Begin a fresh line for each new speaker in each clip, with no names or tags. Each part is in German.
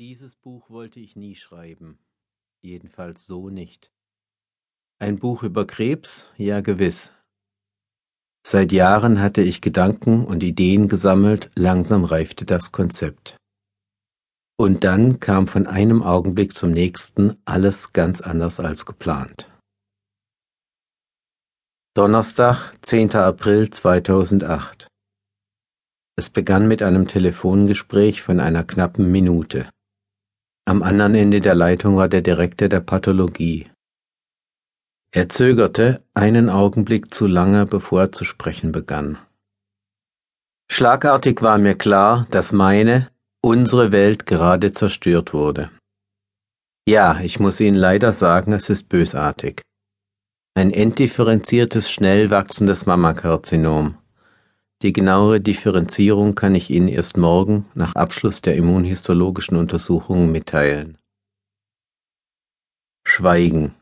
Dieses Buch wollte ich nie schreiben, jedenfalls so nicht. Ein Buch über Krebs, ja gewiss. Seit Jahren hatte ich Gedanken und Ideen gesammelt, langsam reifte das Konzept. Und dann kam von einem Augenblick zum nächsten alles ganz anders als geplant. Donnerstag, 10. April 2008. Es begann mit einem Telefongespräch von einer knappen Minute. Am anderen Ende der Leitung war der Direktor der Pathologie. Er zögerte einen Augenblick zu lange, bevor er zu sprechen begann. Schlagartig war mir klar, dass meine, unsere Welt gerade zerstört wurde. Ja, ich muss Ihnen leider sagen, es ist bösartig. Ein entdifferenziertes, schnell wachsendes Mammakarzinom. Die genauere Differenzierung kann ich Ihnen erst morgen nach Abschluss der immunhistologischen Untersuchungen mitteilen. Schweigen.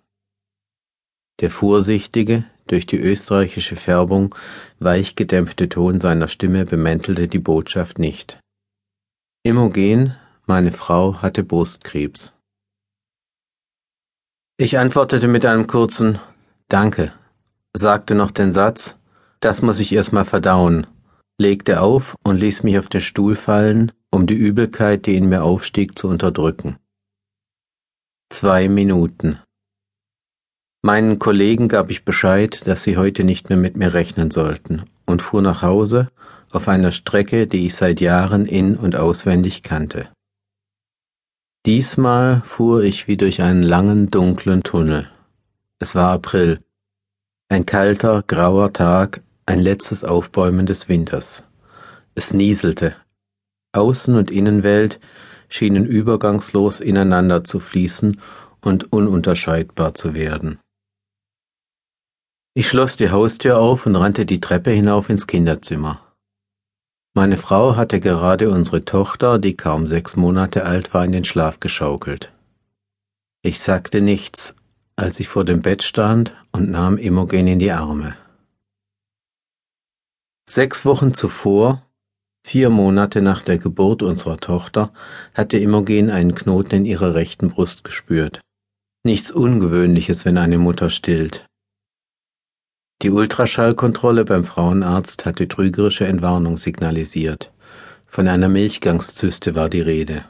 Der vorsichtige, durch die österreichische Färbung weich gedämpfte Ton seiner Stimme bemäntelte die Botschaft nicht. Imogen, meine Frau, hatte Brustkrebs. Ich antwortete mit einem kurzen Danke, sagte noch den Satz, das muss ich erst mal verdauen, legte auf und ließ mich auf den Stuhl fallen, um die Übelkeit, die in mir aufstieg, zu unterdrücken. Zwei Minuten. Meinen Kollegen gab ich Bescheid, dass sie heute nicht mehr mit mir rechnen sollten, und fuhr nach Hause auf einer Strecke, die ich seit Jahren in und auswendig kannte. Diesmal fuhr ich wie durch einen langen, dunklen Tunnel. Es war April, ein kalter, grauer Tag, ein letztes Aufbäumen des Winters. Es nieselte. Außen- und Innenwelt schienen übergangslos ineinander zu fließen und ununterscheidbar zu werden. Ich schloss die Haustür auf und rannte die Treppe hinauf ins Kinderzimmer. Meine Frau hatte gerade unsere Tochter, die kaum sechs Monate alt war, in den Schlaf geschaukelt. Ich sagte nichts, als ich vor dem Bett stand und nahm Imogen in die Arme. Sechs Wochen zuvor, vier Monate nach der Geburt unserer Tochter, hatte Imogen einen Knoten in ihrer rechten Brust gespürt. Nichts Ungewöhnliches, wenn eine Mutter stillt. Die Ultraschallkontrolle beim Frauenarzt hatte trügerische Entwarnung signalisiert. Von einer Milchgangszyste war die Rede.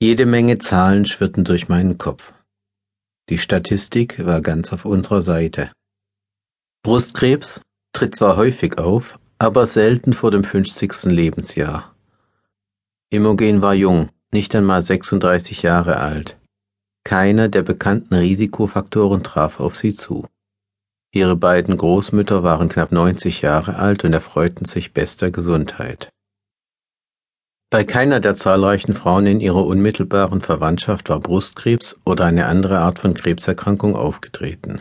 Jede Menge Zahlen schwirrten durch meinen Kopf. Die Statistik war ganz auf unserer Seite. Brustkrebs, tritt zwar häufig auf, aber selten vor dem 50. Lebensjahr. Imogen war jung, nicht einmal 36 Jahre alt. Keiner der bekannten Risikofaktoren traf auf sie zu. Ihre beiden Großmütter waren knapp 90 Jahre alt und erfreuten sich bester Gesundheit. Bei keiner der zahlreichen Frauen in ihrer unmittelbaren Verwandtschaft war Brustkrebs oder eine andere Art von Krebserkrankung aufgetreten.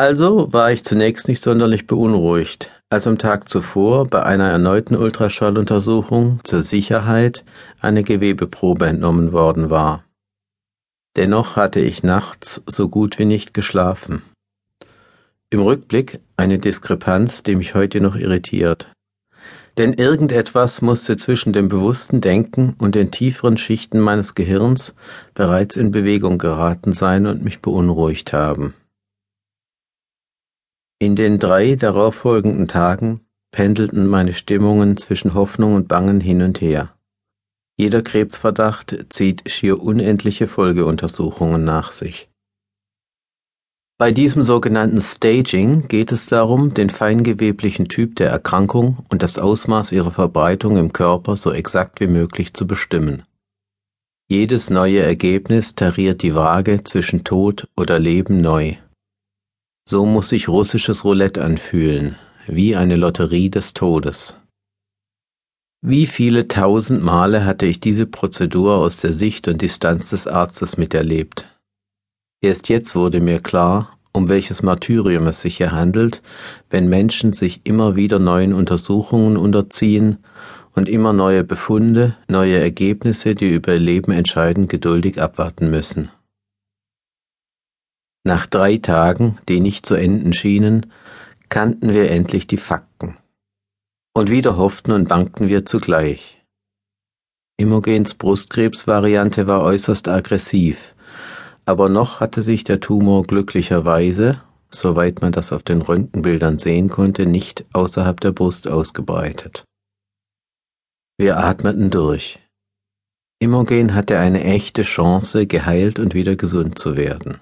Also war ich zunächst nicht sonderlich beunruhigt, als am Tag zuvor bei einer erneuten Ultraschalluntersuchung zur Sicherheit eine Gewebeprobe entnommen worden war. Dennoch hatte ich nachts so gut wie nicht geschlafen. Im Rückblick eine Diskrepanz, die mich heute noch irritiert. Denn irgendetwas musste zwischen dem bewussten Denken und den tieferen Schichten meines Gehirns bereits in Bewegung geraten sein und mich beunruhigt haben. In den drei darauffolgenden Tagen pendelten meine Stimmungen zwischen Hoffnung und Bangen hin und her. Jeder Krebsverdacht zieht schier unendliche Folgeuntersuchungen nach sich. Bei diesem sogenannten Staging geht es darum, den feingeweblichen Typ der Erkrankung und das Ausmaß ihrer Verbreitung im Körper so exakt wie möglich zu bestimmen. Jedes neue Ergebnis tariert die Waage zwischen Tod oder Leben neu. So muss sich russisches Roulette anfühlen, wie eine Lotterie des Todes. Wie viele tausend Male hatte ich diese Prozedur aus der Sicht und Distanz des Arztes miterlebt. Erst jetzt wurde mir klar, um welches Martyrium es sich hier handelt, wenn Menschen sich immer wieder neuen Untersuchungen unterziehen und immer neue Befunde, neue Ergebnisse, die über ihr Leben entscheiden, geduldig abwarten müssen. Nach drei Tagen, die nicht zu enden schienen, kannten wir endlich die Fakten. Und wieder hofften und bangten wir zugleich. Imogens Brustkrebsvariante war äußerst aggressiv, aber noch hatte sich der Tumor glücklicherweise, soweit man das auf den Röntgenbildern sehen konnte, nicht außerhalb der Brust ausgebreitet. Wir atmeten durch. Imogen hatte eine echte Chance, geheilt und wieder gesund zu werden.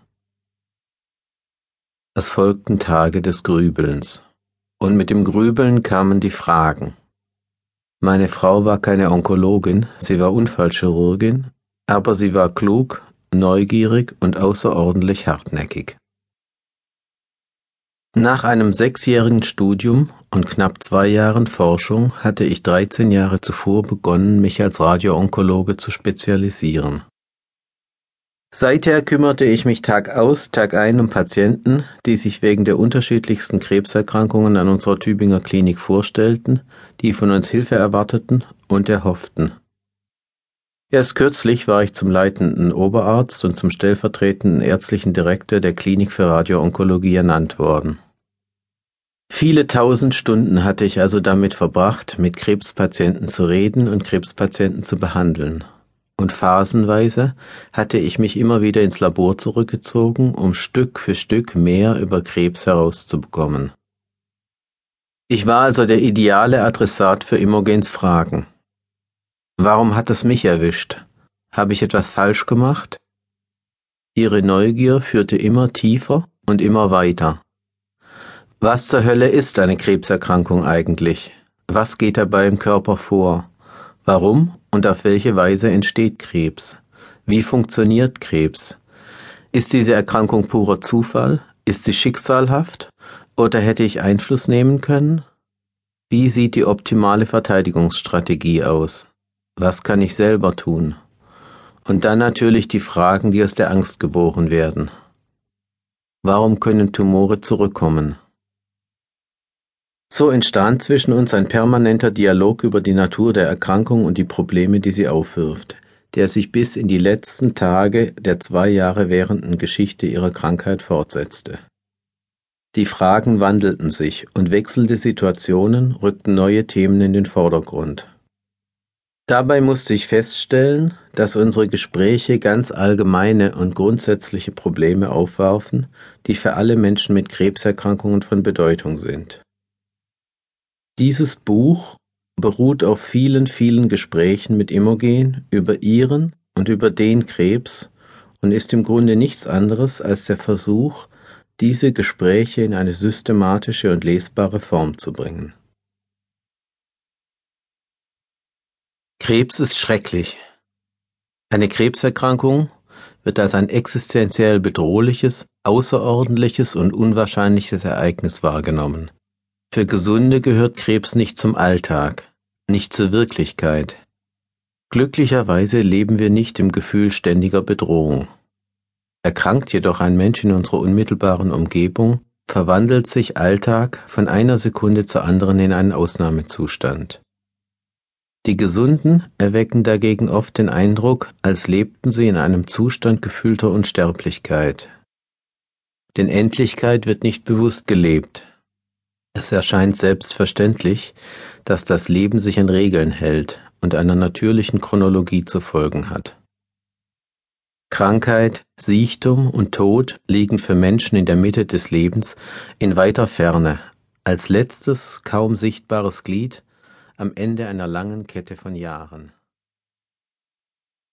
Es folgten Tage des Grübelns. Und mit dem Grübeln kamen die Fragen. Meine Frau war keine Onkologin, sie war Unfallchirurgin, aber sie war klug, neugierig und außerordentlich hartnäckig. Nach einem sechsjährigen Studium und knapp zwei Jahren Forschung hatte ich 13 Jahre zuvor begonnen, mich als Radioonkologe zu spezialisieren. Seither kümmerte ich mich Tag aus, Tag ein um Patienten, die sich wegen der unterschiedlichsten Krebserkrankungen an unserer Tübinger Klinik vorstellten, die von uns Hilfe erwarteten und erhofften. Erst kürzlich war ich zum leitenden Oberarzt und zum stellvertretenden ärztlichen Direktor der Klinik für Radioonkologie ernannt worden. Viele tausend Stunden hatte ich also damit verbracht, mit Krebspatienten zu reden und Krebspatienten zu behandeln. Und phasenweise hatte ich mich immer wieder ins Labor zurückgezogen, um Stück für Stück mehr über Krebs herauszubekommen. Ich war also der ideale Adressat für Imogens Fragen. Warum hat es mich erwischt? Habe ich etwas falsch gemacht? Ihre Neugier führte immer tiefer und immer weiter. Was zur Hölle ist eine Krebserkrankung eigentlich? Was geht dabei im Körper vor? Warum und auf welche Weise entsteht Krebs? Wie funktioniert Krebs? Ist diese Erkrankung purer Zufall? Ist sie schicksalhaft? Oder hätte ich Einfluss nehmen können? Wie sieht die optimale Verteidigungsstrategie aus? Was kann ich selber tun? Und dann natürlich die Fragen, die aus der Angst geboren werden. Warum können Tumore zurückkommen? So entstand zwischen uns ein permanenter Dialog über die Natur der Erkrankung und die Probleme, die sie aufwirft, der sich bis in die letzten Tage der zwei Jahre währenden Geschichte ihrer Krankheit fortsetzte. Die Fragen wandelten sich und wechselnde Situationen rückten neue Themen in den Vordergrund. Dabei musste ich feststellen, dass unsere Gespräche ganz allgemeine und grundsätzliche Probleme aufwarfen, die für alle Menschen mit Krebserkrankungen von Bedeutung sind. Dieses Buch beruht auf vielen, vielen Gesprächen mit Imogen über ihren und über den Krebs und ist im Grunde nichts anderes als der Versuch, diese Gespräche in eine systematische und lesbare Form zu bringen. Krebs ist schrecklich. Eine Krebserkrankung wird als ein existenziell bedrohliches, außerordentliches und unwahrscheinliches Ereignis wahrgenommen. Für Gesunde gehört Krebs nicht zum Alltag, nicht zur Wirklichkeit. Glücklicherweise leben wir nicht im Gefühl ständiger Bedrohung. Erkrankt jedoch ein Mensch in unserer unmittelbaren Umgebung, verwandelt sich Alltag von einer Sekunde zur anderen in einen Ausnahmezustand. Die Gesunden erwecken dagegen oft den Eindruck, als lebten sie in einem Zustand gefühlter Unsterblichkeit. Denn Endlichkeit wird nicht bewusst gelebt, es erscheint selbstverständlich, dass das Leben sich an Regeln hält und einer natürlichen Chronologie zu folgen hat. Krankheit, Siechtum und Tod liegen für Menschen in der Mitte des Lebens in weiter Ferne, als letztes kaum sichtbares Glied am Ende einer langen Kette von Jahren.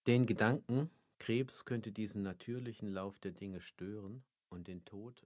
Den Gedanken, Krebs könnte diesen natürlichen Lauf der Dinge stören und den Tod